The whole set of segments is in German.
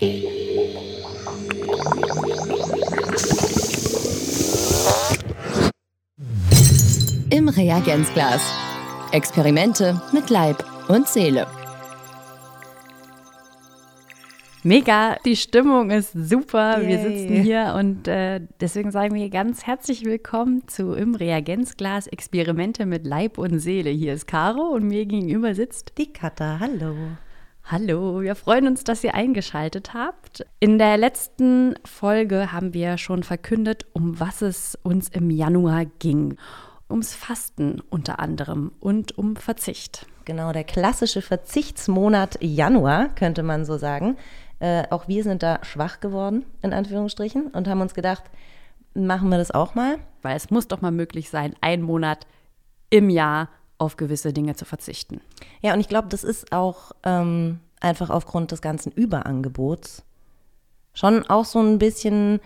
Im Reagenzglas. Experimente mit Leib und Seele. Mega, die Stimmung ist super. Yay. Wir sitzen hier und äh, deswegen sagen wir ganz herzlich willkommen zu Im Reagenzglas Experimente mit Leib und Seele. Hier ist Caro und mir gegenüber sitzt Die Katha, hallo. Hallo, wir freuen uns, dass ihr eingeschaltet habt. In der letzten Folge haben wir schon verkündet, um was es uns im Januar ging. Ums Fasten unter anderem und um Verzicht. Genau, der klassische Verzichtsmonat Januar, könnte man so sagen. Äh, auch wir sind da schwach geworden, in Anführungsstrichen, und haben uns gedacht, machen wir das auch mal. Weil es muss doch mal möglich sein, einen Monat im Jahr auf gewisse Dinge zu verzichten. Ja, und ich glaube, das ist auch ähm, einfach aufgrund des ganzen Überangebots schon auch so ein bisschen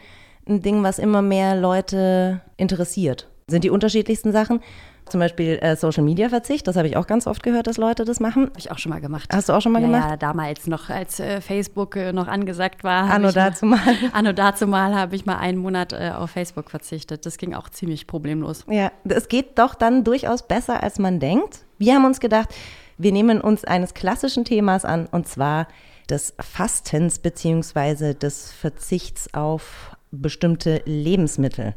ein Ding, was immer mehr Leute interessiert. Sind die unterschiedlichsten Sachen. Zum Beispiel äh, Social Media Verzicht, das habe ich auch ganz oft gehört, dass Leute das machen. Habe ich auch schon mal gemacht. Hast du auch schon mal ja, gemacht? Ja, damals noch, als äh, Facebook äh, noch angesagt war. Anno dazu mal. Anno dazu mal habe ich mal einen Monat äh, auf Facebook verzichtet. Das ging auch ziemlich problemlos. Ja, es geht doch dann durchaus besser, als man denkt. Wir haben uns gedacht, wir nehmen uns eines klassischen Themas an, und zwar des Fastens beziehungsweise des Verzichts auf bestimmte Lebensmittel.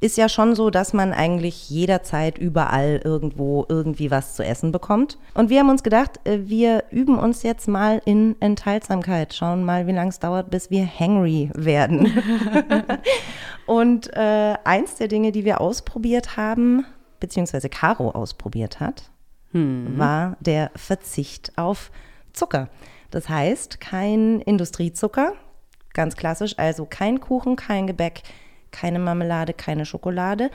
Ist ja schon so, dass man eigentlich jederzeit überall irgendwo irgendwie was zu essen bekommt. Und wir haben uns gedacht, äh, wir üben uns jetzt mal in Enthaltsamkeit, schauen mal, wie lange es dauert, bis wir hangry werden. Und äh, eins der Dinge, die wir ausprobiert haben, beziehungsweise Caro ausprobiert hat, war der Verzicht auf Zucker. Das heißt, kein Industriezucker, ganz klassisch, also kein Kuchen, kein Gebäck, keine Marmelade, keine Schokolade,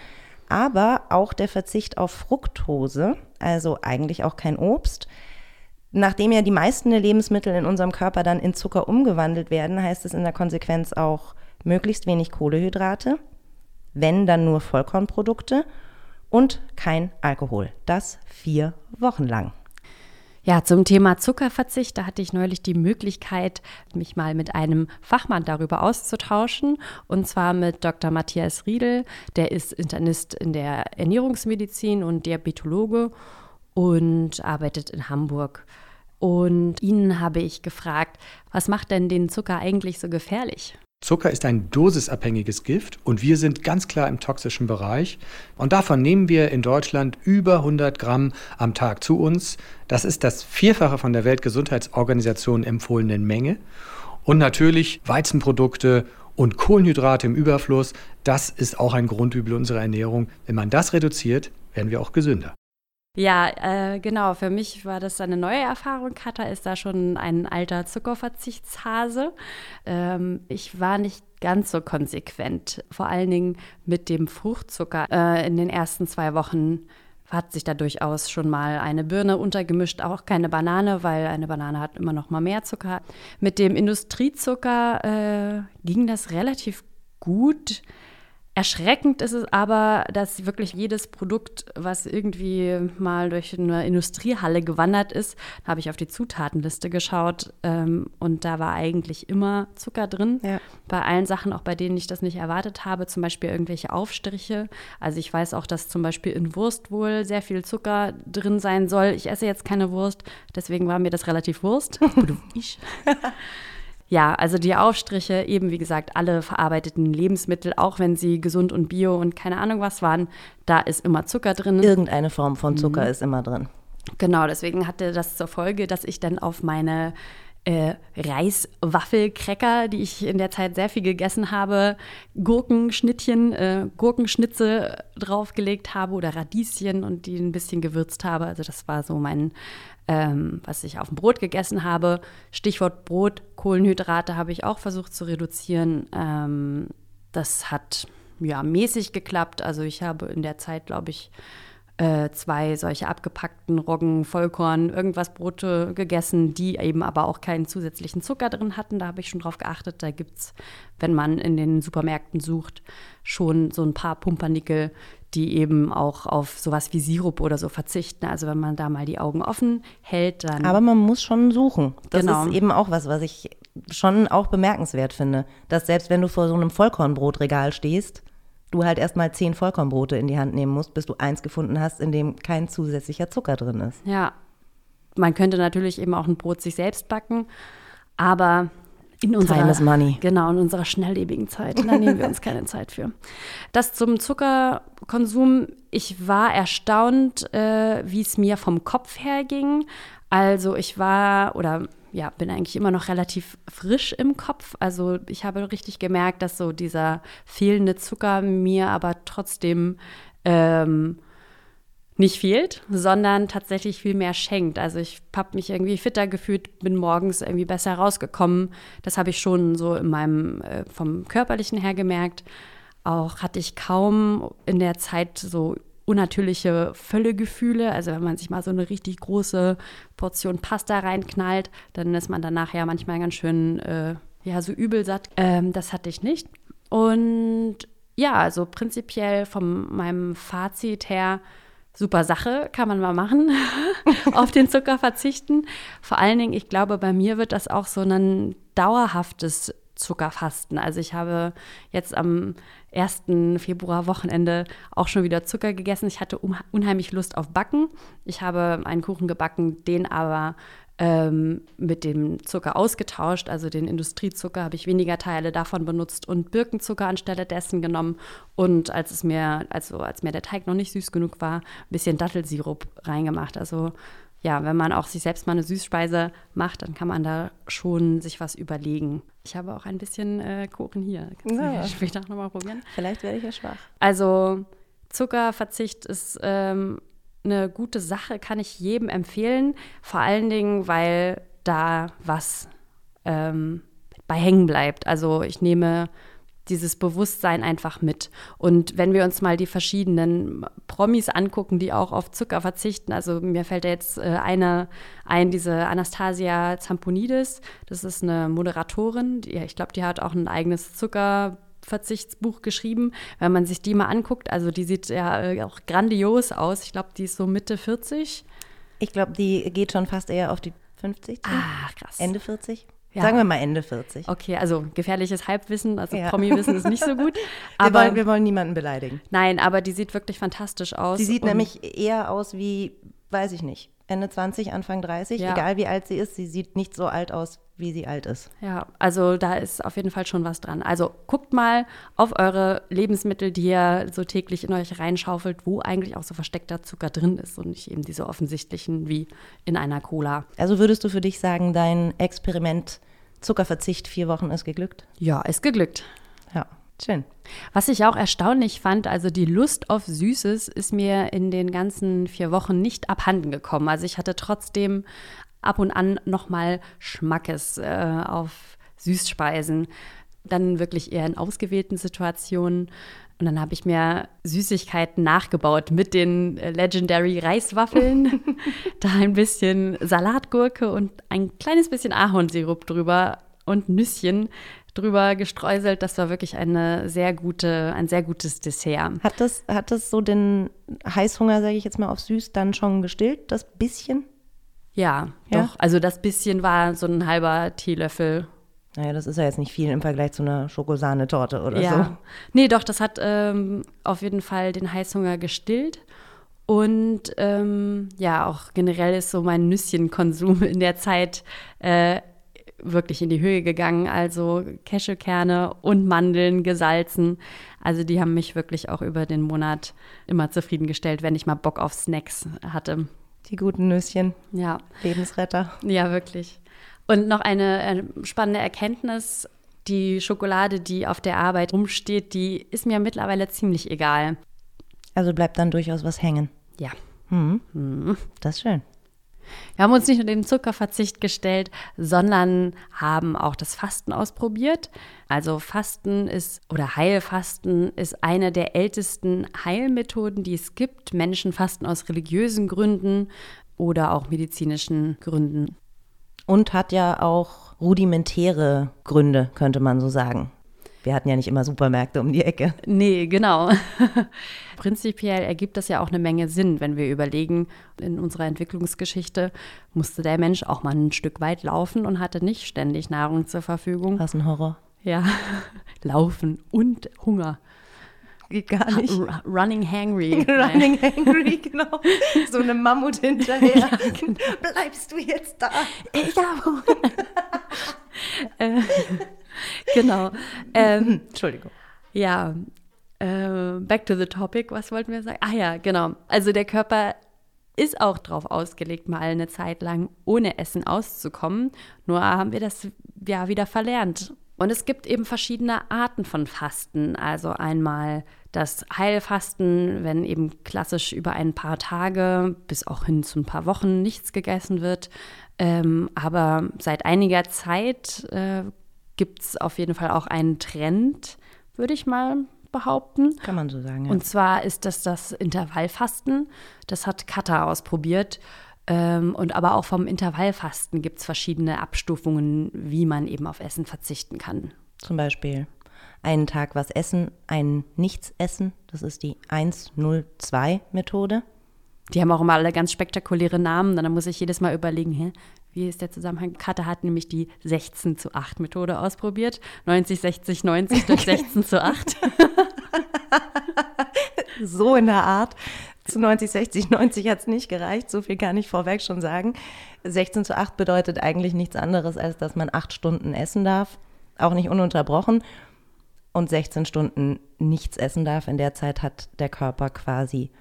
aber auch der Verzicht auf Fructose, also eigentlich auch kein Obst. Nachdem ja die meisten der Lebensmittel in unserem Körper dann in Zucker umgewandelt werden, heißt es in der Konsequenz auch möglichst wenig Kohlehydrate, wenn dann nur Vollkornprodukte und kein Alkohol. Das vier Wochen lang. Ja, zum Thema Zuckerverzicht, da hatte ich neulich die Möglichkeit, mich mal mit einem Fachmann darüber auszutauschen. Und zwar mit Dr. Matthias Riedel. Der ist Internist in der Ernährungsmedizin und Diabetologe und arbeitet in Hamburg. Und ihn habe ich gefragt, was macht denn den Zucker eigentlich so gefährlich? Zucker ist ein dosisabhängiges Gift und wir sind ganz klar im toxischen Bereich. Und davon nehmen wir in Deutschland über 100 Gramm am Tag zu uns. Das ist das Vierfache von der Weltgesundheitsorganisation empfohlenen Menge. Und natürlich Weizenprodukte und Kohlenhydrate im Überfluss. Das ist auch ein Grundübel unserer Ernährung. Wenn man das reduziert, werden wir auch gesünder. Ja, äh, genau. Für mich war das eine neue Erfahrung. Katha ist da schon ein alter Zuckerverzichtshase. Ähm, ich war nicht ganz so konsequent, vor allen Dingen mit dem Fruchtzucker. Äh, in den ersten zwei Wochen hat sich da durchaus schon mal eine Birne untergemischt, auch keine Banane, weil eine Banane hat immer noch mal mehr Zucker. Mit dem Industriezucker äh, ging das relativ gut. Erschreckend ist es aber, dass wirklich jedes Produkt, was irgendwie mal durch eine Industriehalle gewandert ist, da habe ich auf die Zutatenliste geschaut ähm, und da war eigentlich immer Zucker drin. Ja. Bei allen Sachen, auch bei denen ich das nicht erwartet habe, zum Beispiel irgendwelche Aufstriche. Also ich weiß auch, dass zum Beispiel in Wurst wohl sehr viel Zucker drin sein soll. Ich esse jetzt keine Wurst, deswegen war mir das relativ Wurst. ich. Ja, also die Aufstriche, eben wie gesagt, alle verarbeiteten Lebensmittel, auch wenn sie gesund und bio und keine Ahnung was waren, da ist immer Zucker drin. Irgendeine Form von Zucker ist immer drin. Genau, deswegen hatte das zur Folge, dass ich dann auf meine äh, Reiswaffelcracker, die ich in der Zeit sehr viel gegessen habe, Gurkenschnittchen, äh, Gurkenschnitze draufgelegt habe oder Radieschen und die ein bisschen gewürzt habe. Also das war so mein, ähm, was ich auf dem Brot gegessen habe. Stichwort Brot, Kohlenhydrate habe ich auch versucht zu reduzieren. Ähm, das hat ja mäßig geklappt. Also ich habe in der Zeit, glaube ich, äh, zwei solche abgepackten Roggen, Vollkorn, irgendwas Brote gegessen, die eben aber auch keinen zusätzlichen Zucker drin hatten. Da habe ich schon drauf geachtet. Da gibt es, wenn man in den Supermärkten sucht, schon so ein paar Pumpernickel, die eben auch auf sowas wie Sirup oder so verzichten. Also wenn man da mal die Augen offen hält, dann. Aber man muss schon suchen. Das Genau. ist eben auch was, was ich schon auch bemerkenswert finde, dass selbst wenn du vor so einem Vollkornbrotregal stehst, du halt erstmal zehn Vollkornbrote in die Hand nehmen musst, bis du eins gefunden hast, in dem kein zusätzlicher Zucker drin ist. Ja, man könnte natürlich eben auch ein Brot sich selbst backen, aber in unserer, Time is money. Genau, in unserer schnelllebigen Zeit. Da nehmen wir uns keine Zeit für. Das zum Zuckerkonsum. Ich war erstaunt, äh, wie es mir vom Kopf her ging. Also ich war oder ja, bin eigentlich immer noch relativ frisch im Kopf. Also ich habe richtig gemerkt, dass so dieser fehlende Zucker mir aber trotzdem ähm, nicht fehlt, sondern tatsächlich viel mehr schenkt. Also ich habe mich irgendwie fitter gefühlt, bin morgens irgendwie besser rausgekommen. Das habe ich schon so in meinem äh, vom körperlichen her gemerkt. Auch hatte ich kaum in der Zeit so unnatürliche Völlegefühle. Also wenn man sich mal so eine richtig große Portion Pasta reinknallt, dann ist man danach ja manchmal ganz schön äh, ja so übel satt. Ähm, das hatte ich nicht. Und ja, also prinzipiell von meinem Fazit her super Sache, kann man mal machen, auf den Zucker verzichten. Vor allen Dingen, ich glaube, bei mir wird das auch so ein dauerhaftes Zuckerfasten. Also ich habe jetzt am 1. Februar Wochenende auch schon wieder Zucker gegessen. Ich hatte unheimlich Lust auf Backen. Ich habe einen Kuchen gebacken, den aber ähm, mit dem Zucker ausgetauscht. Also den Industriezucker habe ich weniger Teile davon benutzt und Birkenzucker anstelle dessen genommen. Und als es mir, also als mir der Teig noch nicht süß genug war, ein bisschen Dattelsirup reingemacht. Also ja, wenn man auch sich selbst mal eine Süßspeise macht, dann kann man da schon sich was überlegen. Ich habe auch ein bisschen äh, Kuchen hier. Kannst ja. du später nochmal probieren? Vielleicht werde ich ja schwach. Also Zuckerverzicht ist ähm, eine gute Sache, kann ich jedem empfehlen. Vor allen Dingen, weil da was ähm, bei hängen bleibt. Also ich nehme dieses Bewusstsein einfach mit. Und wenn wir uns mal die verschiedenen Promis angucken, die auch auf Zucker verzichten, also mir fällt da jetzt äh, eine ein, diese Anastasia Zamponidis, das ist eine Moderatorin, die, ich glaube, die hat auch ein eigenes Zucker Verzichtsbuch geschrieben. Wenn man sich die mal anguckt, also die sieht ja äh, auch grandios aus. Ich glaube, die ist so Mitte 40. Ich glaube, die geht schon fast eher auf die 50 zu. Ah, krass. Ende 40? Ja. Sagen wir mal Ende 40. Okay, also gefährliches Halbwissen, also Ja. Promi-Wissen ist nicht so gut. wir, Aber wollen, wir wollen niemanden beleidigen. nein, aber die sieht wirklich fantastisch aus. Sie sieht nämlich eher aus wie, weiß ich nicht, Ende 20, Anfang 30. Ja. Egal wie alt sie ist, sie sieht nicht so alt aus, wie sie alt ist. Ja, also da ist auf jeden Fall schon was dran. Also guckt mal auf eure Lebensmittel, die ihr so täglich in euch reinschaufelt, wo eigentlich auch so versteckter Zucker drin ist und nicht eben diese offensichtlichen wie in einer Cola. Also würdest du für dich sagen, dein Experiment Zuckerverzicht vier Wochen ist geglückt? Ja, ist geglückt. Ja, schön. Was ich auch erstaunlich fand, also die Lust auf Süßes ist mir in den ganzen vier Wochen nicht abhanden gekommen. Also ich hatte trotzdem ab und an nochmal Schmackes äh, auf Süßspeisen. Dann wirklich eher in ausgewählten Situationen. Und dann habe ich mir Süßigkeiten nachgebaut mit den Legendary Reiswaffeln. da ein bisschen Salatgurke und ein kleines bisschen Ahornsirup drüber und Nüsschen drüber gestreuselt. Das war wirklich eine sehr gute, ein sehr gutes Dessert. Hat das, hat das so den Heißhunger, sage ich jetzt mal, auf süß dann schon gestillt, das bisschen? Ja, Ja? doch. Also das bisschen war so ein halber Teelöffel. Naja, das ist ja jetzt nicht viel im Vergleich zu einer Schokosahnetorte oder ja. Nee, doch, das hat ähm, auf jeden Fall den Heißhunger gestillt. Und ähm, ja, auch generell ist so mein Nüsschenkonsum in der Zeit äh, wirklich in die Höhe gegangen. Also Cashewkerne und Mandeln gesalzen. Also die haben mich wirklich auch über den Monat immer zufriedengestellt, wenn ich mal Bock auf Snacks hatte. Die guten Nüsschen, Ja. Lebensretter. Ja, wirklich. Und noch eine äh, spannende Erkenntnis. Die Schokolade, die auf der Arbeit rumsteht, die ist mir mittlerweile ziemlich egal. Also bleibt dann durchaus was hängen. Ja. Das ist schön. Wir haben uns nicht nur dem Zuckerverzicht gestellt, sondern haben auch das Fasten ausprobiert. Also Fasten ist oder Heilfasten ist eine der ältesten Heilmethoden, die es gibt. Menschen fasten aus religiösen Gründen oder auch medizinischen Gründen. Und hat ja auch rudimentäre Gründe, könnte man so sagen. Wir hatten ja nicht immer Supermärkte um die Ecke. Nee, genau. Prinzipiell ergibt das ja auch eine Menge Sinn, wenn wir überlegen, in unserer Entwicklungsgeschichte musste der Mensch auch mal ein Stück weit laufen und hatte nicht ständig Nahrung zur Verfügung. Was ein Horror. Ja, laufen und Hunger. Geht gar nicht. R running hangry. running hangry, genau. So eine Mammut hinterher. ja, genau. Bleibst du jetzt da? Ich habe äh, Genau. Ähm, Entschuldigung. Ja, äh, back to the topic. Was wollten wir sagen? Ah ja, genau. Also der Körper ist auch darauf ausgelegt, mal eine Zeit lang ohne Essen auszukommen. Nur haben wir das ja wieder verlernt. Und es gibt eben verschiedene Arten von Fasten. Also einmal das Heilfasten, wenn eben klassisch über ein paar Tage bis auch hin zu ein paar Wochen nichts gegessen wird. Ähm, aber seit einiger Zeit äh, gibt es auf jeden Fall auch einen Trend, würde ich mal behaupten. Kann man so sagen. Ja. Und zwar ist das das Intervallfasten. Das hat Kata ausprobiert. Ähm, und aber auch vom Intervallfasten gibt es verschiedene Abstufungen, wie man eben auf Essen verzichten kann. Zum Beispiel einen Tag was essen, einen nichts essen. Das ist die 102-Methode. Die haben auch immer alle ganz spektakuläre Namen. Dann muss ich jedes Mal überlegen, hä, wie ist der Zusammenhang? Kata hat nämlich die 16 zu 8 Methode ausprobiert. 90, 60, 90 durch 16 zu 8. so in der Art. Zu 90, 60, 90 hat es nicht gereicht. So viel kann ich vorweg schon sagen. 16 zu 8 bedeutet eigentlich nichts anderes, als dass man acht Stunden essen darf. Auch nicht ununterbrochen. Und 16 Stunden nichts essen darf. In der Zeit hat der Körper quasi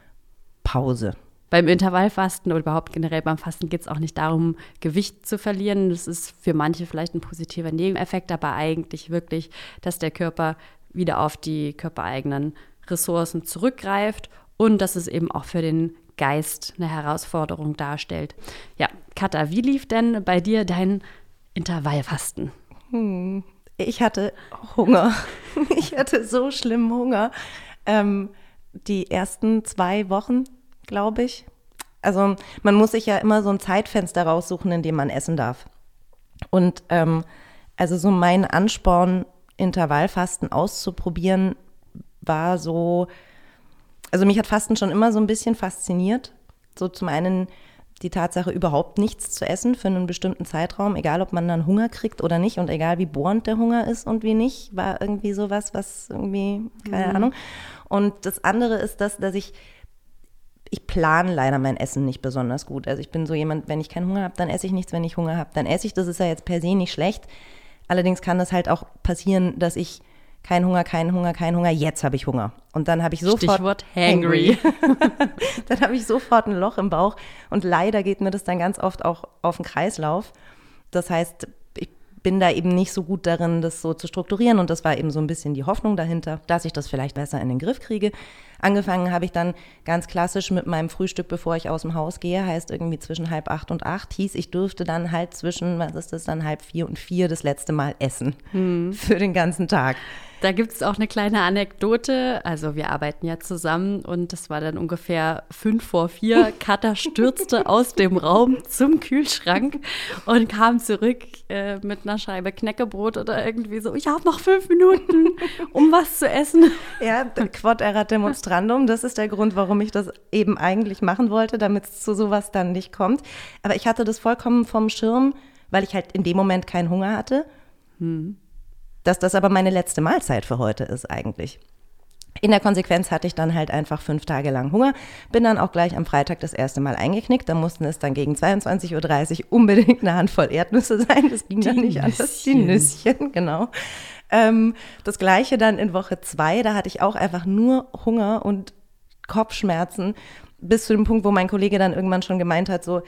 Pause. Beim Intervallfasten oder überhaupt generell beim Fasten geht es auch nicht darum, Gewicht zu verlieren. Das ist für manche vielleicht ein positiver Nebeneffekt, aber eigentlich wirklich, dass der Körper wieder auf die körpereigenen Ressourcen zurückgreift und dass es eben auch für den Geist eine Herausforderung darstellt. Ja, Katha, wie lief denn bei dir dein Intervallfasten? Hm, ich hatte Hunger. Ich hatte so schlimmen Hunger. Ähm, die ersten zwei Wochen glaube ich. Also man muss sich ja immer so ein Zeitfenster raussuchen, in dem man essen darf. Und ähm, also so mein Ansporn, Intervallfasten auszuprobieren, war so, also mich hat Fasten schon immer so ein bisschen fasziniert. So zum einen die Tatsache, überhaupt nichts zu essen für einen bestimmten Zeitraum, egal ob man dann Hunger kriegt oder nicht und egal wie bohrend der Hunger ist und wie nicht, war irgendwie sowas, was irgendwie, keine mhm. Ahnung. Und das andere ist das, dass ich ich plane leider mein Essen nicht besonders gut. Also ich bin so jemand, wenn ich keinen Hunger habe, dann esse ich nichts, wenn ich Hunger habe, dann esse ich. Das ist ja jetzt per se nicht schlecht. Allerdings kann das halt auch passieren, dass ich kein Hunger, kein Hunger, kein Hunger, jetzt habe ich Hunger. Und dann habe ich sofort Stichwort hangry. dann habe ich sofort ein Loch im Bauch und leider geht mir das dann ganz oft auch auf den Kreislauf. Das heißt, bin da eben nicht so gut darin, das so zu strukturieren und das war eben so ein bisschen die Hoffnung dahinter, dass ich das vielleicht besser in den Griff kriege. Angefangen habe ich dann ganz klassisch mit meinem Frühstück, bevor ich aus dem Haus gehe, heißt irgendwie zwischen halb acht und acht, hieß, ich dürfte dann halt zwischen, was ist das dann, halb vier und vier das letzte Mal essen hm. für den ganzen Tag. Da gibt es auch eine kleine Anekdote. Also wir arbeiten ja zusammen und das war dann ungefähr fünf vor vier. Katha stürzte aus dem Raum zum Kühlschrank und kam zurück äh, mit einer Scheibe Knäckebrot oder irgendwie so. Ich habe noch fünf Minuten, um was zu essen. Ja, Quod erat demonstrandum. Das ist der Grund, warum ich das eben eigentlich machen wollte, damit es zu sowas dann nicht kommt. Aber ich hatte das vollkommen vom Schirm, weil ich halt in dem Moment keinen Hunger hatte. Hm dass das aber meine letzte Mahlzeit für heute ist eigentlich. In der Konsequenz hatte ich dann halt einfach fünf Tage lang Hunger, bin dann auch gleich am Freitag das erste Mal eingeknickt. Da mussten es dann gegen 22.30 Uhr unbedingt eine Handvoll Erdnüsse sein. Das ging dann nicht anders. Die Nüsschen, genau. Ähm, das gleiche dann in Woche zwei, da hatte ich auch einfach nur Hunger und Kopfschmerzen, bis zu dem Punkt, wo mein Kollege dann irgendwann schon gemeint hat, so,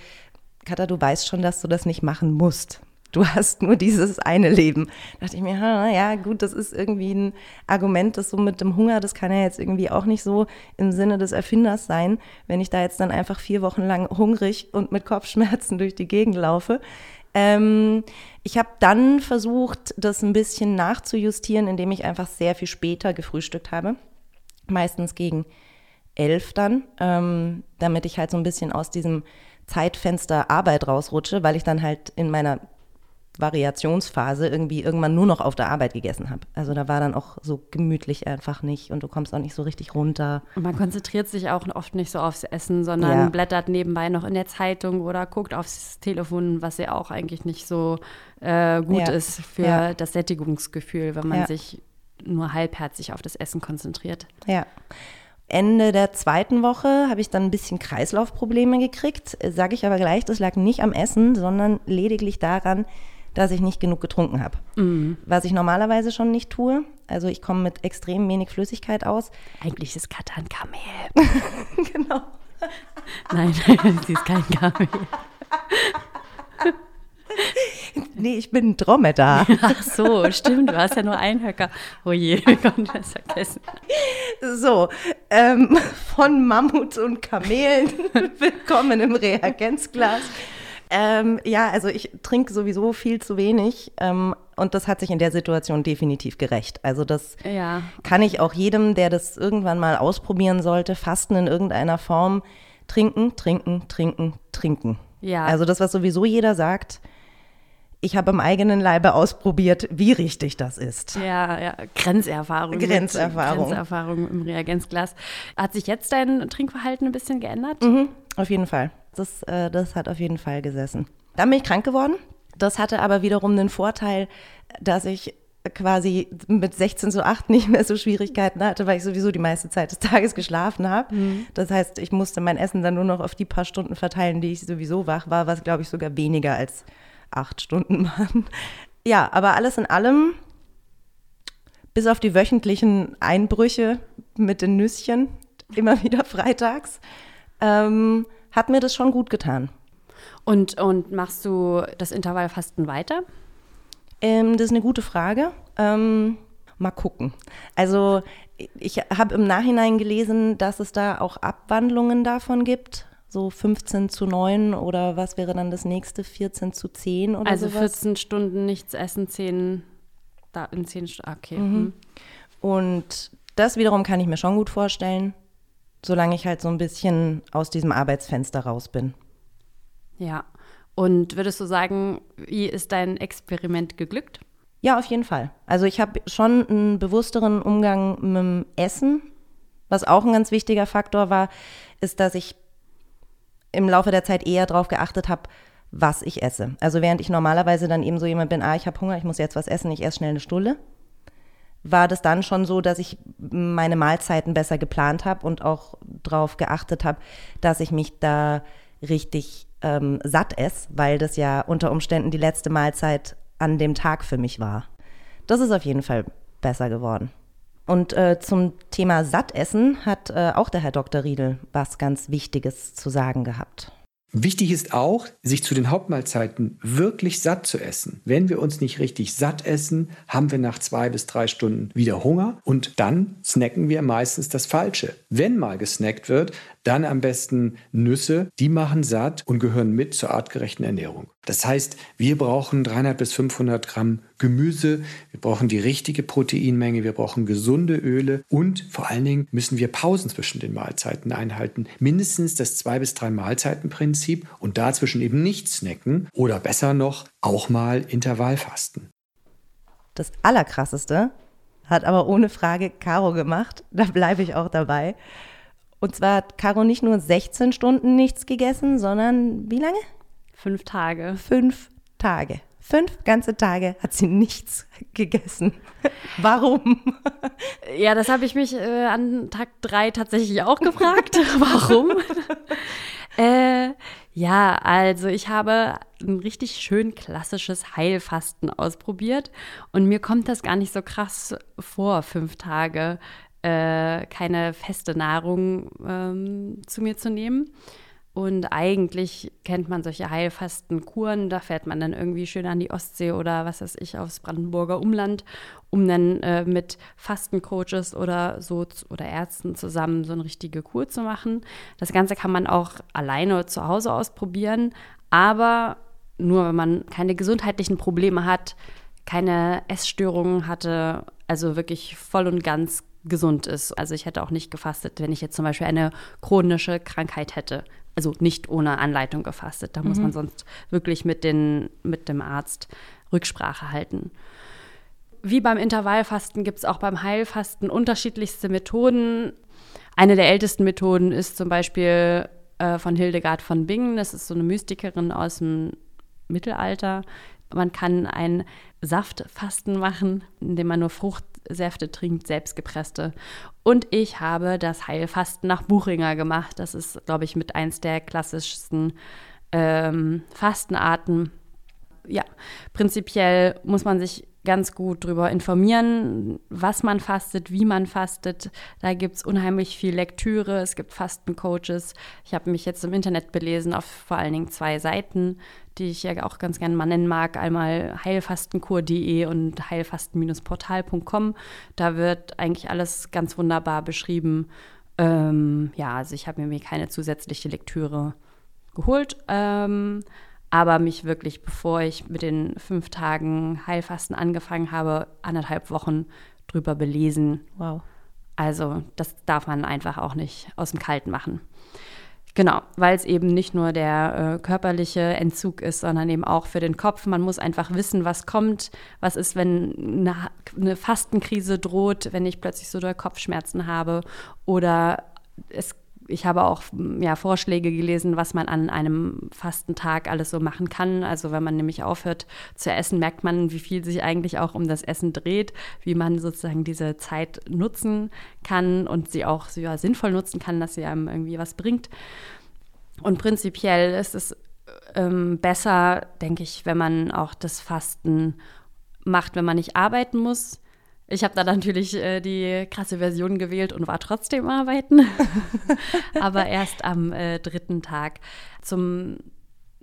Katha, du weißt schon, dass du das nicht machen musst du hast nur dieses eine Leben. Da dachte ich mir, ja, gut, das ist irgendwie ein Argument, das so mit dem Hunger, das kann ja jetzt irgendwie auch nicht so im Sinne des Erfinders sein, wenn ich da jetzt dann einfach vier Wochen lang hungrig und mit Kopfschmerzen durch die Gegend laufe. Ähm, ich habe dann versucht, das ein bisschen nachzujustieren, indem ich einfach sehr viel später gefrühstückt habe. Meistens gegen elf dann, ähm, damit ich halt so ein bisschen aus diesem Zeitfenster Arbeit rausrutsche, weil ich dann halt in meiner Variationsphase irgendwie irgendwann nur noch auf der Arbeit gegessen habe. Also da war dann auch so gemütlich einfach nicht und du kommst auch nicht so richtig runter. Und man konzentriert sich auch oft nicht so aufs Essen, sondern ja. blättert nebenbei noch in der Zeitung oder guckt aufs Telefon, was ja auch eigentlich nicht so äh, gut ja. ist für ja. das Sättigungsgefühl, wenn man sich nur halbherzig auf das Essen konzentriert. Ja. Ende der zweiten Woche habe ich dann ein bisschen Kreislaufprobleme gekriegt. Sage ich aber gleich, das lag nicht am Essen, sondern lediglich daran, dass ich nicht genug getrunken habe. Mhm. Was ich normalerweise schon nicht tue. Also ich komme mit extrem wenig Flüssigkeit aus. Eigentlich ist Katha ein Kamel. genau. Nein, sie ist kein Kamel. Nee, ich bin ein Dromedar. Ach so, stimmt, du hast ja nur einen Höcker. Oh je, wir konnten das vergessen. So, ähm, von Mammut und Kamelen, willkommen im Reagenzglas. Ähm, ja, also ich trinke sowieso viel zu wenig ähm, und das hat sich in der Situation definitiv gerecht. Also das ja. kann ich auch jedem, der das irgendwann mal ausprobieren sollte, Fasten in irgendeiner Form, trinken, trinken, trinken, trinken. Ja. Also das, was sowieso jeder sagt, ich habe im eigenen Leibe ausprobiert, wie richtig das ist. Ja, ja, Grenzerfahrung. Grenzerfahrung. Grenzerfahrung im Reagenzglas. Hat sich jetzt dein Trinkverhalten ein bisschen geändert? Mhm, auf jeden Fall. Das, äh, das hat auf jeden Fall gesessen. Dann bin ich krank geworden. Das hatte aber wiederum den Vorteil, dass ich quasi mit 16 zu 8 nicht mehr so Schwierigkeiten hatte, weil ich sowieso die meiste Zeit des Tages geschlafen habe. Mhm. Das heißt, ich musste mein Essen dann nur noch auf die paar Stunden verteilen, die ich sowieso wach war, was glaube ich sogar weniger als acht Stunden waren. Ja, aber alles in allem, bis auf die wöchentlichen Einbrüche mit den Nüsschen, immer wieder freitags, ähm, hat mir das schon gut getan. Und, und machst du das Intervallfasten weiter? Ähm, das ist eine gute Frage. Ähm, mal gucken. Also ich habe im Nachhinein gelesen, dass es da auch Abwandlungen davon gibt so 15 zu 9 oder was wäre dann das nächste? 14 zu 10 oder Also sowas? 14 Stunden nichts essen, 10 da in 10 Stunden. Okay. Mhm. mhm. Und das wiederum kann ich mir schon gut vorstellen, solange ich halt so ein bisschen aus diesem Arbeitsfenster raus bin. Ja. Und würdest du sagen, wie ist dein Experiment geglückt? Ja, auf jeden Fall. Also ich habe schon einen bewussteren Umgang mit dem Essen. Was auch ein ganz wichtiger Faktor war, ist, dass ich im Laufe der Zeit eher darauf geachtet habe, was ich esse. Also während ich normalerweise dann eben so jemand bin, ah, ich habe Hunger, ich muss jetzt was essen, ich esse schnell eine Stulle, war das dann schon so, dass ich meine Mahlzeiten besser geplant habe und auch darauf geachtet habe, dass ich mich da richtig ähm, satt esse, weil das ja unter Umständen die letzte Mahlzeit an dem Tag für mich war. Das ist auf jeden Fall besser geworden. Und äh, zum Thema Sattessen hat äh, auch der Herr Dr. Riedel was ganz Wichtiges zu sagen gehabt. Wichtig ist auch, sich zu den Hauptmahlzeiten wirklich satt zu essen. Wenn wir uns nicht richtig satt essen, haben wir nach zwei bis drei Stunden wieder Hunger und dann snacken wir meistens das Falsche. Wenn mal gesnackt wird, dann am besten Nüsse, die machen satt und gehören mit zur artgerechten Ernährung. Das heißt, wir brauchen 300 bis 500 Gramm Gemüse, wir brauchen die richtige Proteinmenge, wir brauchen gesunde Öle und vor allen Dingen müssen wir Pausen zwischen den Mahlzeiten einhalten. Mindestens das zwei bis drei Mahlzeitenprinzip und dazwischen eben nicht snacken oder besser noch auch mal Intervallfasten. Das Allerkrasseste hat aber ohne Frage Caro gemacht. Da bleibe ich auch dabei. Und zwar hat Caro nicht nur 16 Stunden nichts gegessen, sondern wie lange? Fünf Tage. Fünf Tage. Fünf ganze Tage hat sie nichts gegessen. Warum? Ja, das habe ich mich äh, an Tag drei tatsächlich auch gefragt. Warum? äh, ja, also ich habe ein richtig schön klassisches Heilfasten ausprobiert und mir kommt das gar nicht so krass vor, fünf Tage äh, keine feste Nahrung ähm, zu mir zu nehmen. Und eigentlich kennt man solche Heilfastenkuren, da fährt man dann irgendwie schön an die Ostsee oder was weiß ich, aufs Brandenburger Umland, um dann äh, mit Fastencoaches oder so oder Ärzten zusammen so eine richtige Kur zu machen. Das Ganze kann man auch alleine zu Hause ausprobieren, aber nur wenn man keine gesundheitlichen Probleme hat, keine Essstörungen hatte, also wirklich voll und ganz gesund ist. Also ich hätte auch nicht gefastet, wenn ich jetzt zum Beispiel eine chronische Krankheit hätte. Also nicht ohne Anleitung gefastet. Da mhm. muss man sonst wirklich mit, den, mit dem Arzt Rücksprache halten. Wie beim Intervallfasten gibt es auch beim Heilfasten unterschiedlichste Methoden. Eine der ältesten Methoden ist zum Beispiel äh, von Hildegard von Bingen. Das ist so eine Mystikerin aus dem Mittelalter. Man kann ein Saftfasten machen, indem man nur Fruchtsäfte trinkt, selbstgepresste. Und ich habe das Heilfasten nach Buchinger gemacht. Das ist, glaube ich, mit eins der klassischsten ähm, Fastenarten. Ja, prinzipiell muss man sich ganz gut darüber informieren, was man fastet, wie man fastet. Da gibt es unheimlich viel Lektüre, es gibt Fastencoaches. Ich habe mich jetzt im Internet belesen auf vor allen Dingen zwei Seiten, die ich ja auch ganz gerne mal nennen mag. Einmal heilfastenkur.de und heilfasten-portal.com. Da wird eigentlich alles ganz wunderbar beschrieben. Ähm, ja, also ich habe mir keine zusätzliche Lektüre geholt. Ähm, aber mich wirklich, bevor ich mit den fünf Tagen Heilfasten angefangen habe, anderthalb Wochen drüber belesen. Wow. Also das darf man einfach auch nicht aus dem Kalten machen. Genau, weil es eben nicht nur der äh, körperliche Entzug ist, sondern eben auch für den Kopf. Man muss einfach wissen, was kommt, was ist, wenn eine, eine Fastenkrise droht, wenn ich plötzlich so doll Kopfschmerzen habe oder es ich habe auch ja, Vorschläge gelesen, was man an einem Fastentag alles so machen kann. Also wenn man nämlich aufhört zu essen, merkt man, wie viel sich eigentlich auch um das Essen dreht, wie man sozusagen diese Zeit nutzen kann und sie auch ja, sinnvoll nutzen kann, dass sie einem irgendwie was bringt. Und prinzipiell ist es ähm, besser, denke ich, wenn man auch das Fasten macht, wenn man nicht arbeiten muss ich habe da natürlich äh, die krasse Version gewählt und war trotzdem arbeiten. Aber erst am äh, dritten Tag zum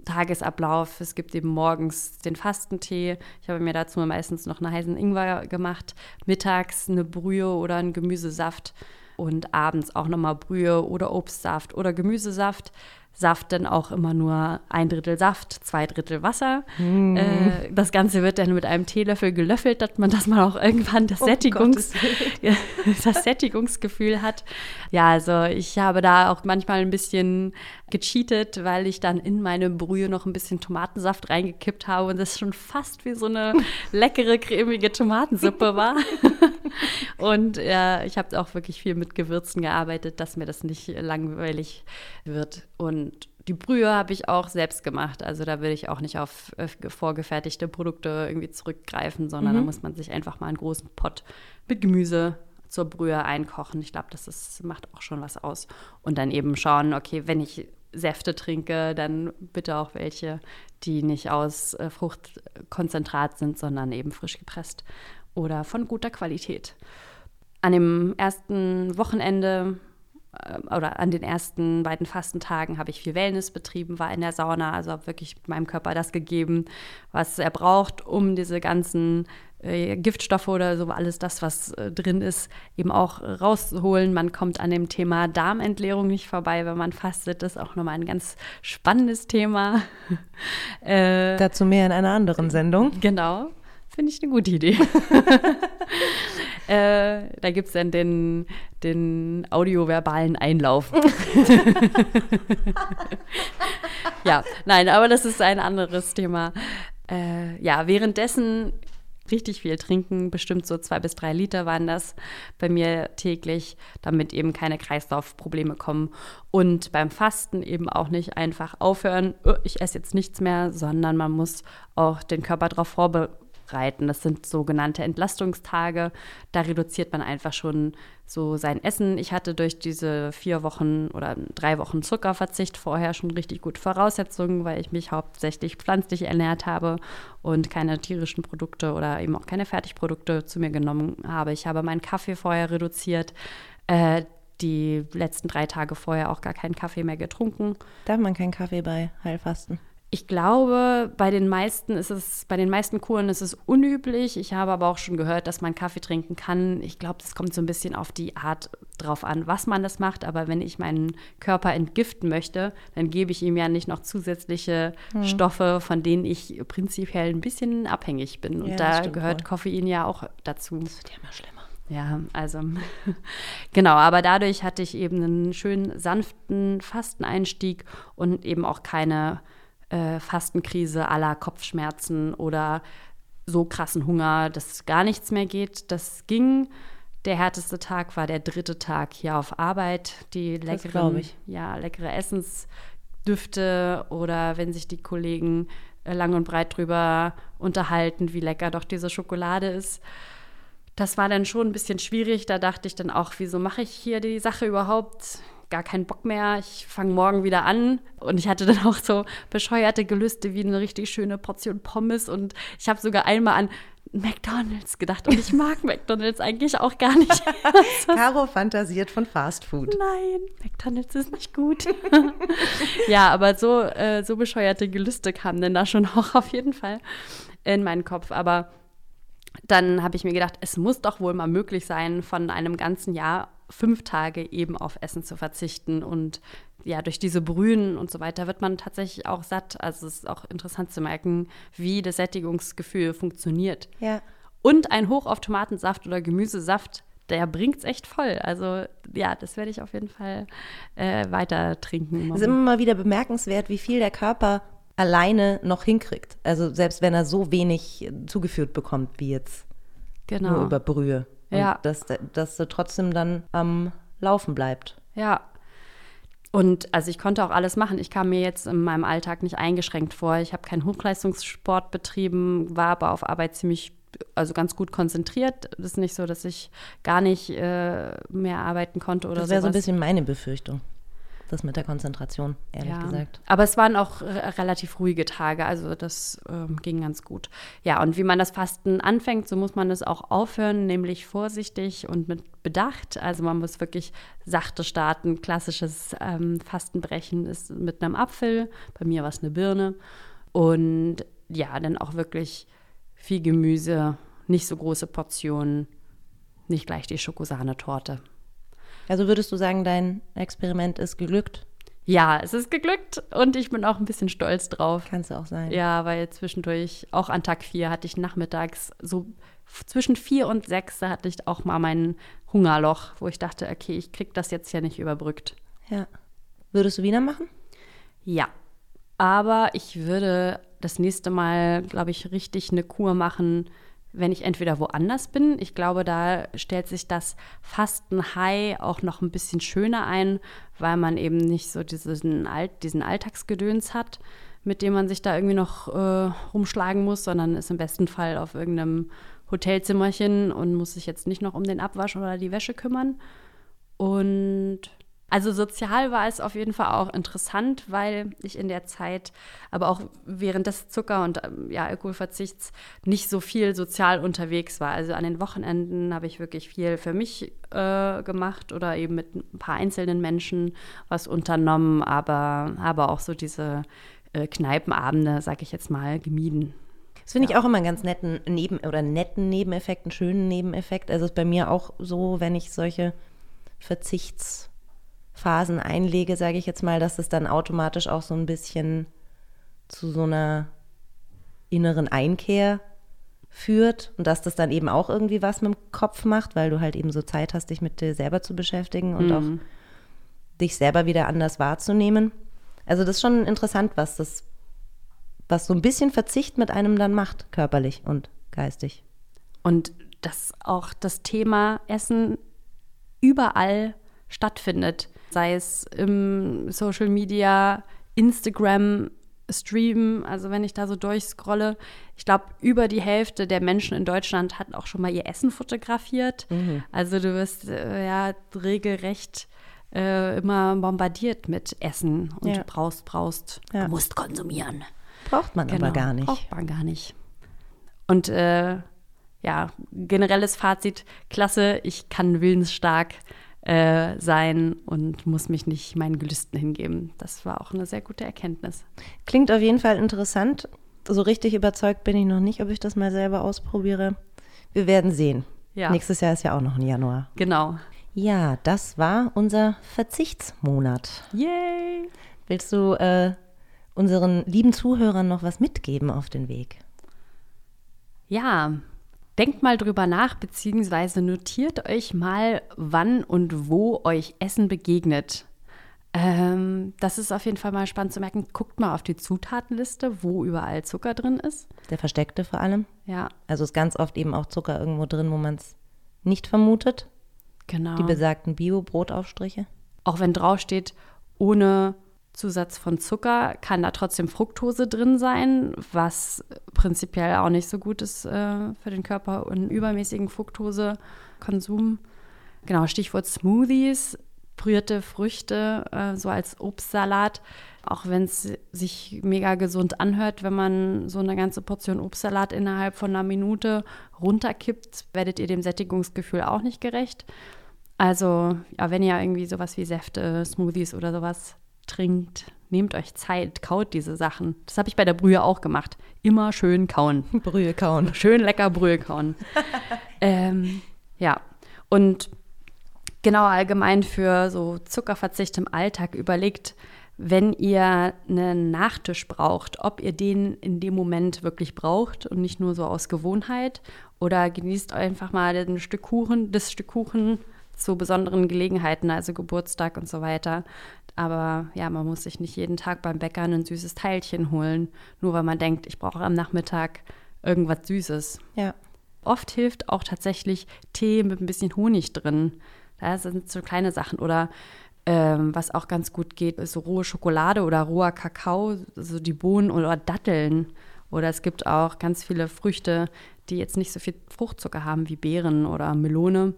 Tagesablauf. Es gibt eben morgens den Fastentee. Ich habe mir dazu meistens noch einen heißen Ingwer gemacht. Mittags eine Brühe oder einen Gemüsesaft. Und abends auch nochmal Brühe oder Obstsaft oder Gemüsesaft. Saft dann auch immer nur ein Drittel Saft, zwei Drittel Wasser. Mm. Äh, das Ganze wird dann mit einem Teelöffel gelöffelt, dass man, dass man auch irgendwann das, oh Sättigungs das Sättigungsgefühl hat. Ja, also ich habe da auch manchmal ein bisschen gecheatet, weil ich dann in meine Brühe noch ein bisschen Tomatensaft reingekippt habe und das schon fast wie so eine leckere, cremige Tomatensuppe war. und ja, ich habe auch wirklich viel mit Gewürzen gearbeitet, dass mir das nicht langweilig wird. Und die Brühe habe ich auch selbst gemacht. Also da will ich auch nicht auf äh, vorgefertigte Produkte irgendwie zurückgreifen, sondern mhm. da muss man sich einfach mal einen großen Pott mit Gemüse zur Brühe einkochen. Ich glaube, das ist, macht auch schon was aus. Und dann eben schauen, okay, wenn ich Säfte trinke, dann bitte auch welche, die nicht aus äh, Fruchtkonzentrat sind, sondern eben frisch gepresst oder von guter Qualität. An dem ersten Wochenende äh, oder an den ersten beiden Fastentagen habe ich viel Wellness betrieben, war in der Sauna, also habe wirklich meinem Körper das gegeben, was er braucht, um diese ganzen äh, Giftstoffe oder so alles das, was äh, drin ist, eben auch rauszuholen. Man kommt an dem Thema Darmentleerung nicht vorbei, wenn man fastet. Das ist auch nochmal ein ganz spannendes Thema. äh, Dazu mehr in einer anderen Sendung. Genau. Finde ich eine gute Idee. äh, da gibt es dann den, den audioverbalen Einlauf. ja, nein, aber das ist ein anderes Thema. Äh, ja, währenddessen richtig viel trinken, bestimmt so zwei bis drei Liter waren das bei mir täglich, damit eben keine Kreislaufprobleme kommen. Und beim Fasten eben auch nicht einfach aufhören, oh, ich esse jetzt nichts mehr, sondern man muss auch den Körper darauf vorbereiten reiten. Das sind sogenannte Entlastungstage. Da reduziert man einfach schon so sein Essen. Ich hatte durch diese vier Wochen oder drei Wochen Zuckerverzicht vorher schon richtig gute Voraussetzungen, weil ich mich hauptsächlich pflanzlich ernährt habe und keine tierischen Produkte oder eben auch keine Fertigprodukte zu mir genommen habe. Ich habe meinen Kaffee vorher reduziert. Äh, die letzten drei Tage vorher auch gar keinen Kaffee mehr getrunken. Darf man keinen Kaffee bei Heilfasten? Ich glaube, bei den meisten ist es, bei den meisten Kuren ist es unüblich. Ich habe aber auch schon gehört, dass man Kaffee trinken kann. Ich glaube, das kommt so ein bisschen auf die Art drauf an, was man das macht. Aber wenn ich meinen Körper entgiften möchte, dann gebe ich ihm ja nicht noch zusätzliche hm. Stoffe, von denen ich prinzipiell ein bisschen abhängig bin. Und ja, da gehört voll. Koffein ja auch dazu. Das wird ja immer schlimmer. Ja, also genau, aber dadurch hatte ich eben einen schönen sanften Fasteneinstieg und eben auch keine äh, Fastenkrise aller Kopfschmerzen oder so krassen Hunger, dass gar nichts mehr geht. Das ging. Der härteste Tag war der dritte Tag hier auf Arbeit. Die leckeren, ja, leckere Essensdüfte oder wenn sich die Kollegen äh, lang und breit drüber unterhalten, wie lecker doch diese Schokolade ist. Das war dann schon ein bisschen schwierig. Da dachte ich dann auch, wieso mache ich hier die Sache überhaupt? Gar keinen Bock mehr. Ich fange morgen wieder an. Und ich hatte dann auch so bescheuerte Gelüste wie eine richtig schöne Portion Pommes. Und ich habe sogar einmal an McDonalds gedacht. Und ich mag McDonalds eigentlich auch gar nicht. Caro fantasiert von Fast Food. Nein, McDonalds ist nicht gut. ja, aber so, äh, so bescheuerte Gelüste kamen denn da schon auch auf jeden Fall in meinen Kopf. Aber dann habe ich mir gedacht, es muss doch wohl mal möglich sein, von einem ganzen Jahr fünf Tage eben auf Essen zu verzichten. Und ja, durch diese Brühen und so weiter wird man tatsächlich auch satt. Also es ist auch interessant zu merken, wie das Sättigungsgefühl funktioniert. Ja. Und ein Hoch auf Tomatensaft oder Gemüsesaft, der bringt es echt voll. Also ja, das werde ich auf jeden Fall äh, weiter trinken. Es ist immer mal wieder bemerkenswert, wie viel der Körper alleine noch hinkriegt. Also selbst wenn er so wenig zugeführt bekommt wie jetzt genau. nur über Brühe. Und Ja. Dass, dass er trotzdem dann am Laufen bleibt. Ja. Und also ich konnte auch alles machen. Ich kam mir jetzt in meinem Alltag nicht eingeschränkt vor. Ich habe keinen Hochleistungssport betrieben, war aber auf Arbeit ziemlich, also ganz gut konzentriert. Das ist nicht so, dass ich gar nicht äh, mehr arbeiten konnte oder Das wäre so ein bisschen meine Befürchtung. Das mit der Konzentration, ehrlich ja. gesagt. Aber es waren auch re- relativ ruhige Tage, also das ähm, ging ganz gut. Ja, und wie man das Fasten anfängt, so muss man es auch aufhören, nämlich vorsichtig und mit Bedacht. Also man muss wirklich sachte starten. Klassisches ähm, Fastenbrechen ist mit einem Apfel, bei mir war es eine Birne. Und ja, dann auch wirklich viel Gemüse, nicht so große Portionen, nicht gleich die Schokosahnetorte. Also würdest du sagen, dein Experiment ist geglückt? Ja, es ist geglückt und ich bin auch ein bisschen stolz drauf. Kannst du auch sein. Ja, weil zwischendurch, auch an Tag 4, hatte ich nachmittags so zwischen 4 und 6, da hatte ich auch mal mein Hungerloch, wo ich dachte, okay, ich krieg das jetzt ja nicht überbrückt. ja. Würdest du wieder machen? Ja, aber ich würde das nächste Mal, glaube ich, richtig eine Kur machen, wenn ich entweder woanders bin. Ich glaube, da stellt sich das Fasten-High auch noch ein bisschen schöner ein, weil man eben nicht so diesen, Alt, diesen Alltagsgedöns hat, mit dem man sich da irgendwie noch äh, rumschlagen muss, sondern ist im besten Fall auf irgendeinem Hotelzimmerchen und muss sich jetzt nicht noch um den Abwasch oder die Wäsche kümmern. Und also sozial war es auf jeden Fall auch interessant, weil ich in der Zeit, aber auch während des Zucker- und ähm, ja, Alkoholverzichts nicht so viel sozial unterwegs war. Also an den Wochenenden habe ich wirklich viel für mich äh, gemacht oder eben mit ein paar einzelnen Menschen was unternommen, aber habe auch so diese äh, Kneipenabende, sag ich jetzt mal, gemieden. Das finde ich auch immer einen ganz netten Neben- oder netten Nebeneffekt, einen schönen Nebeneffekt. Also ist bei mir auch so, wenn ich solche Verzichtsphasen einlege, sage ich jetzt mal, dass es dann automatisch auch so ein bisschen zu so einer inneren Einkehr führt und dass das dann eben auch irgendwie was mit dem Kopf macht, weil du halt eben so Zeit hast, dich mit dir selber zu beschäftigen und auch dich selber wieder anders wahrzunehmen. Also das ist schon interessant, was das, was so ein bisschen Verzicht mit einem dann macht, körperlich und geistig. Und dass auch das Thema Essen überall stattfindet, sei es im Social Media, Instagram, Stream, also wenn ich da so durchscrolle, ich glaube, über die Hälfte der Menschen in Deutschland hat auch schon mal ihr Essen fotografiert. Also du wirst äh, ja regelrecht äh, immer bombardiert mit Essen und Ja. brauchst, brauchst, Ja. du musst konsumieren. Braucht man aber gar nicht. Genau, Braucht man gar nicht. Und äh, ja, generelles Fazit, klasse, ich kann willensstark äh, sein und muss mich nicht meinen Gelüsten hingeben. Das war auch eine sehr gute Erkenntnis. Klingt auf jeden Fall interessant. So richtig überzeugt bin ich noch nicht, ob ich das mal selber ausprobiere. Wir werden sehen. Ja. Nächstes Jahr ist ja auch noch ein Januar. Genau. Ja, das war unser Verzichtsmonat. Yay! Willst du äh, unseren lieben Zuhörern noch was mitgeben auf den Weg? Ja, denkt mal drüber nach, beziehungsweise notiert euch mal, wann und wo euch Essen begegnet. Ähm, das ist auf jeden Fall mal spannend zu merken. Guckt mal auf die Zutatenliste, wo überall Zucker drin ist. Der versteckte vor allem. Ja, Also ist ganz oft eben auch Zucker irgendwo drin, wo man es nicht vermutet. genau. Die besagten Bio-Brotaufstriche. Auch wenn draufsteht, ohne Zusatz von Zucker, kann da trotzdem Fructose drin sein, was prinzipiell auch nicht so gut ist äh, für den Körper und übermäßigen Fructosekonsum. Genau, Stichwort Smoothies, pürierte Früchte, äh, so als Obstsalat. Auch wenn es sich mega gesund anhört, wenn man so eine ganze Portion Obstsalat innerhalb von einer Minute runterkippt, werdet ihr dem Sättigungsgefühl auch nicht gerecht. Also, ja, wenn ihr irgendwie sowas wie Säfte, Smoothies oder sowas trinkt, nehmt euch Zeit, kaut diese Sachen. Das habe ich bei der Brühe auch gemacht. Immer schön kauen. Brühe kauen. Schön lecker Brühe kauen. ähm, ja, und genau allgemein für so Zuckerverzicht im Alltag überlegt, wenn ihr einen Nachtisch braucht, ob ihr den in dem Moment wirklich braucht und nicht nur so aus Gewohnheit oder genießt einfach mal ein Stück Kuchen, das Stück Kuchen zu besonderen Gelegenheiten, also Geburtstag und so weiter. Aber ja, man muss sich nicht jeden Tag beim Bäcker ein süßes Teilchen holen, nur weil man denkt, ich brauche am Nachmittag irgendwas Süßes. Ja. Oft hilft auch tatsächlich Tee mit ein bisschen Honig drin. Das sind so kleine Sachen. Oder ähm, was auch ganz gut geht, ist so rohe Schokolade oder roher Kakao, so die Bohnen oder Datteln. Oder es gibt auch ganz viele Früchte, die jetzt nicht so viel Fruchtzucker haben wie Beeren oder Melone.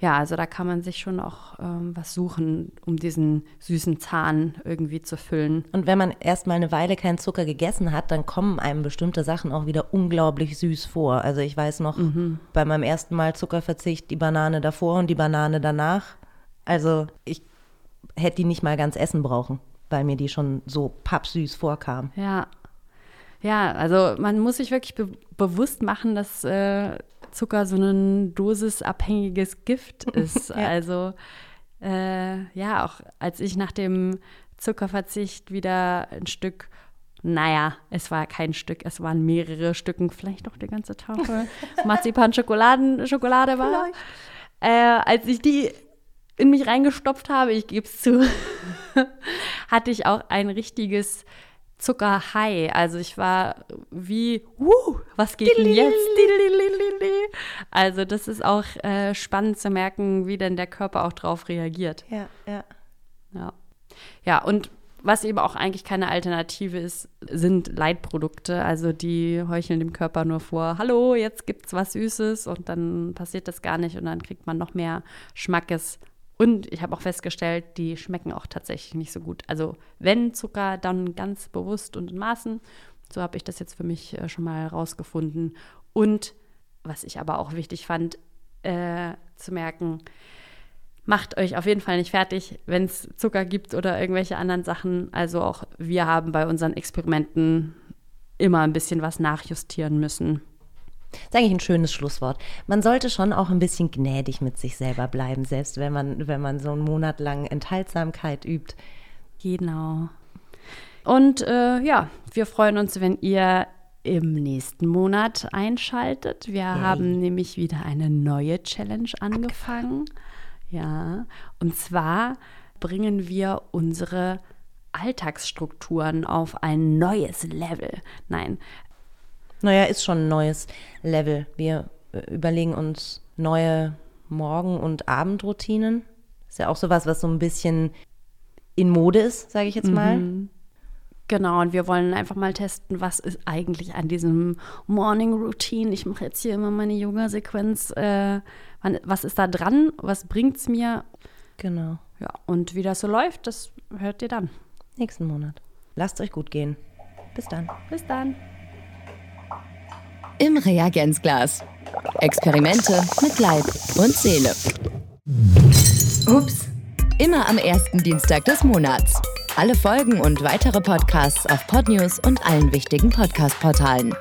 Ja, also da kann man sich schon auch ähm, was suchen, um diesen süßen Zahn irgendwie zu füllen. Und wenn man erst mal eine Weile keinen Zucker gegessen hat, dann kommen einem bestimmte Sachen auch wieder unglaublich süß vor. Also ich weiß noch bei meinem ersten Mal Zuckerverzicht die Banane davor und die Banane danach. Also ich hätte die nicht mal ganz essen brauchen, weil mir die schon so pappsüß vorkam. Ja. Ja, also man muss sich wirklich be bewusst machen, dass äh, Zucker so ein dosisabhängiges Gift ist. Also äh, ja, auch als ich nach dem Zuckerverzicht wieder ein Stück, naja, es war kein Stück, es waren mehrere Stücken, vielleicht noch die ganze Tafel Marzipan-Schokoladen Schokolade war. Äh, als ich die in mich reingestopft habe, ich gebe es zu, hatte ich auch ein richtiges Zuckerhigh. Also ich war wie, wuh, was geht denn jetzt? Also das ist auch äh, spannend zu merken, wie denn der Körper auch drauf reagiert. Ja, ja. Ja. Ja, und was eben auch eigentlich keine Alternative ist, sind Leitprodukte. Also die heucheln dem Körper nur vor, hallo, jetzt gibt's was Süßes und dann passiert das gar nicht und dann kriegt man noch mehr Schmackes. Und ich habe auch festgestellt, die schmecken auch tatsächlich nicht so gut. Also wenn Zucker, dann ganz bewusst und in Maßen. So habe ich das jetzt für mich äh, schon mal rausgefunden. Und was ich aber auch wichtig fand, äh, zu merken, macht euch auf jeden Fall nicht fertig, wenn es Zucker gibt oder irgendwelche anderen Sachen. Also auch wir haben bei unseren Experimenten immer ein bisschen was nachjustieren müssen. Das ist eigentlich ein schönes Schlusswort. Man sollte schon auch ein bisschen gnädig mit sich selber bleiben, selbst wenn man, wenn man so einen Monat lang Enthaltsamkeit übt. Genau. Und äh, ja, wir freuen uns, wenn ihr im nächsten Monat einschaltet. Wir haben nämlich wieder eine neue Challenge angefangen. Ja, und zwar bringen wir unsere Alltagsstrukturen auf ein neues Level. Nein, Naja, ist schon ein neues Level. Wir äh, überlegen uns neue Morgen- und Abendroutinen. Ist ja auch sowas, was so ein bisschen in Mode ist, sage ich jetzt mal. Genau, und wir wollen einfach mal testen, was ist eigentlich an diesem Morning Routine. Ich mache jetzt hier immer meine Yoga-Sequenz. Äh, was ist da dran? Was bringt's mir? Genau. Ja, und wie das so läuft, das hört ihr dann. Nächsten Monat. Lasst euch gut gehen. Bis dann. Bis dann. Im Reagenzglas. Experimente mit Leib und Seele. Ups. Immer am ersten Dienstag des Monats. Alle Folgen und weitere Podcasts auf Podnews und allen wichtigen Podcast-Portalen.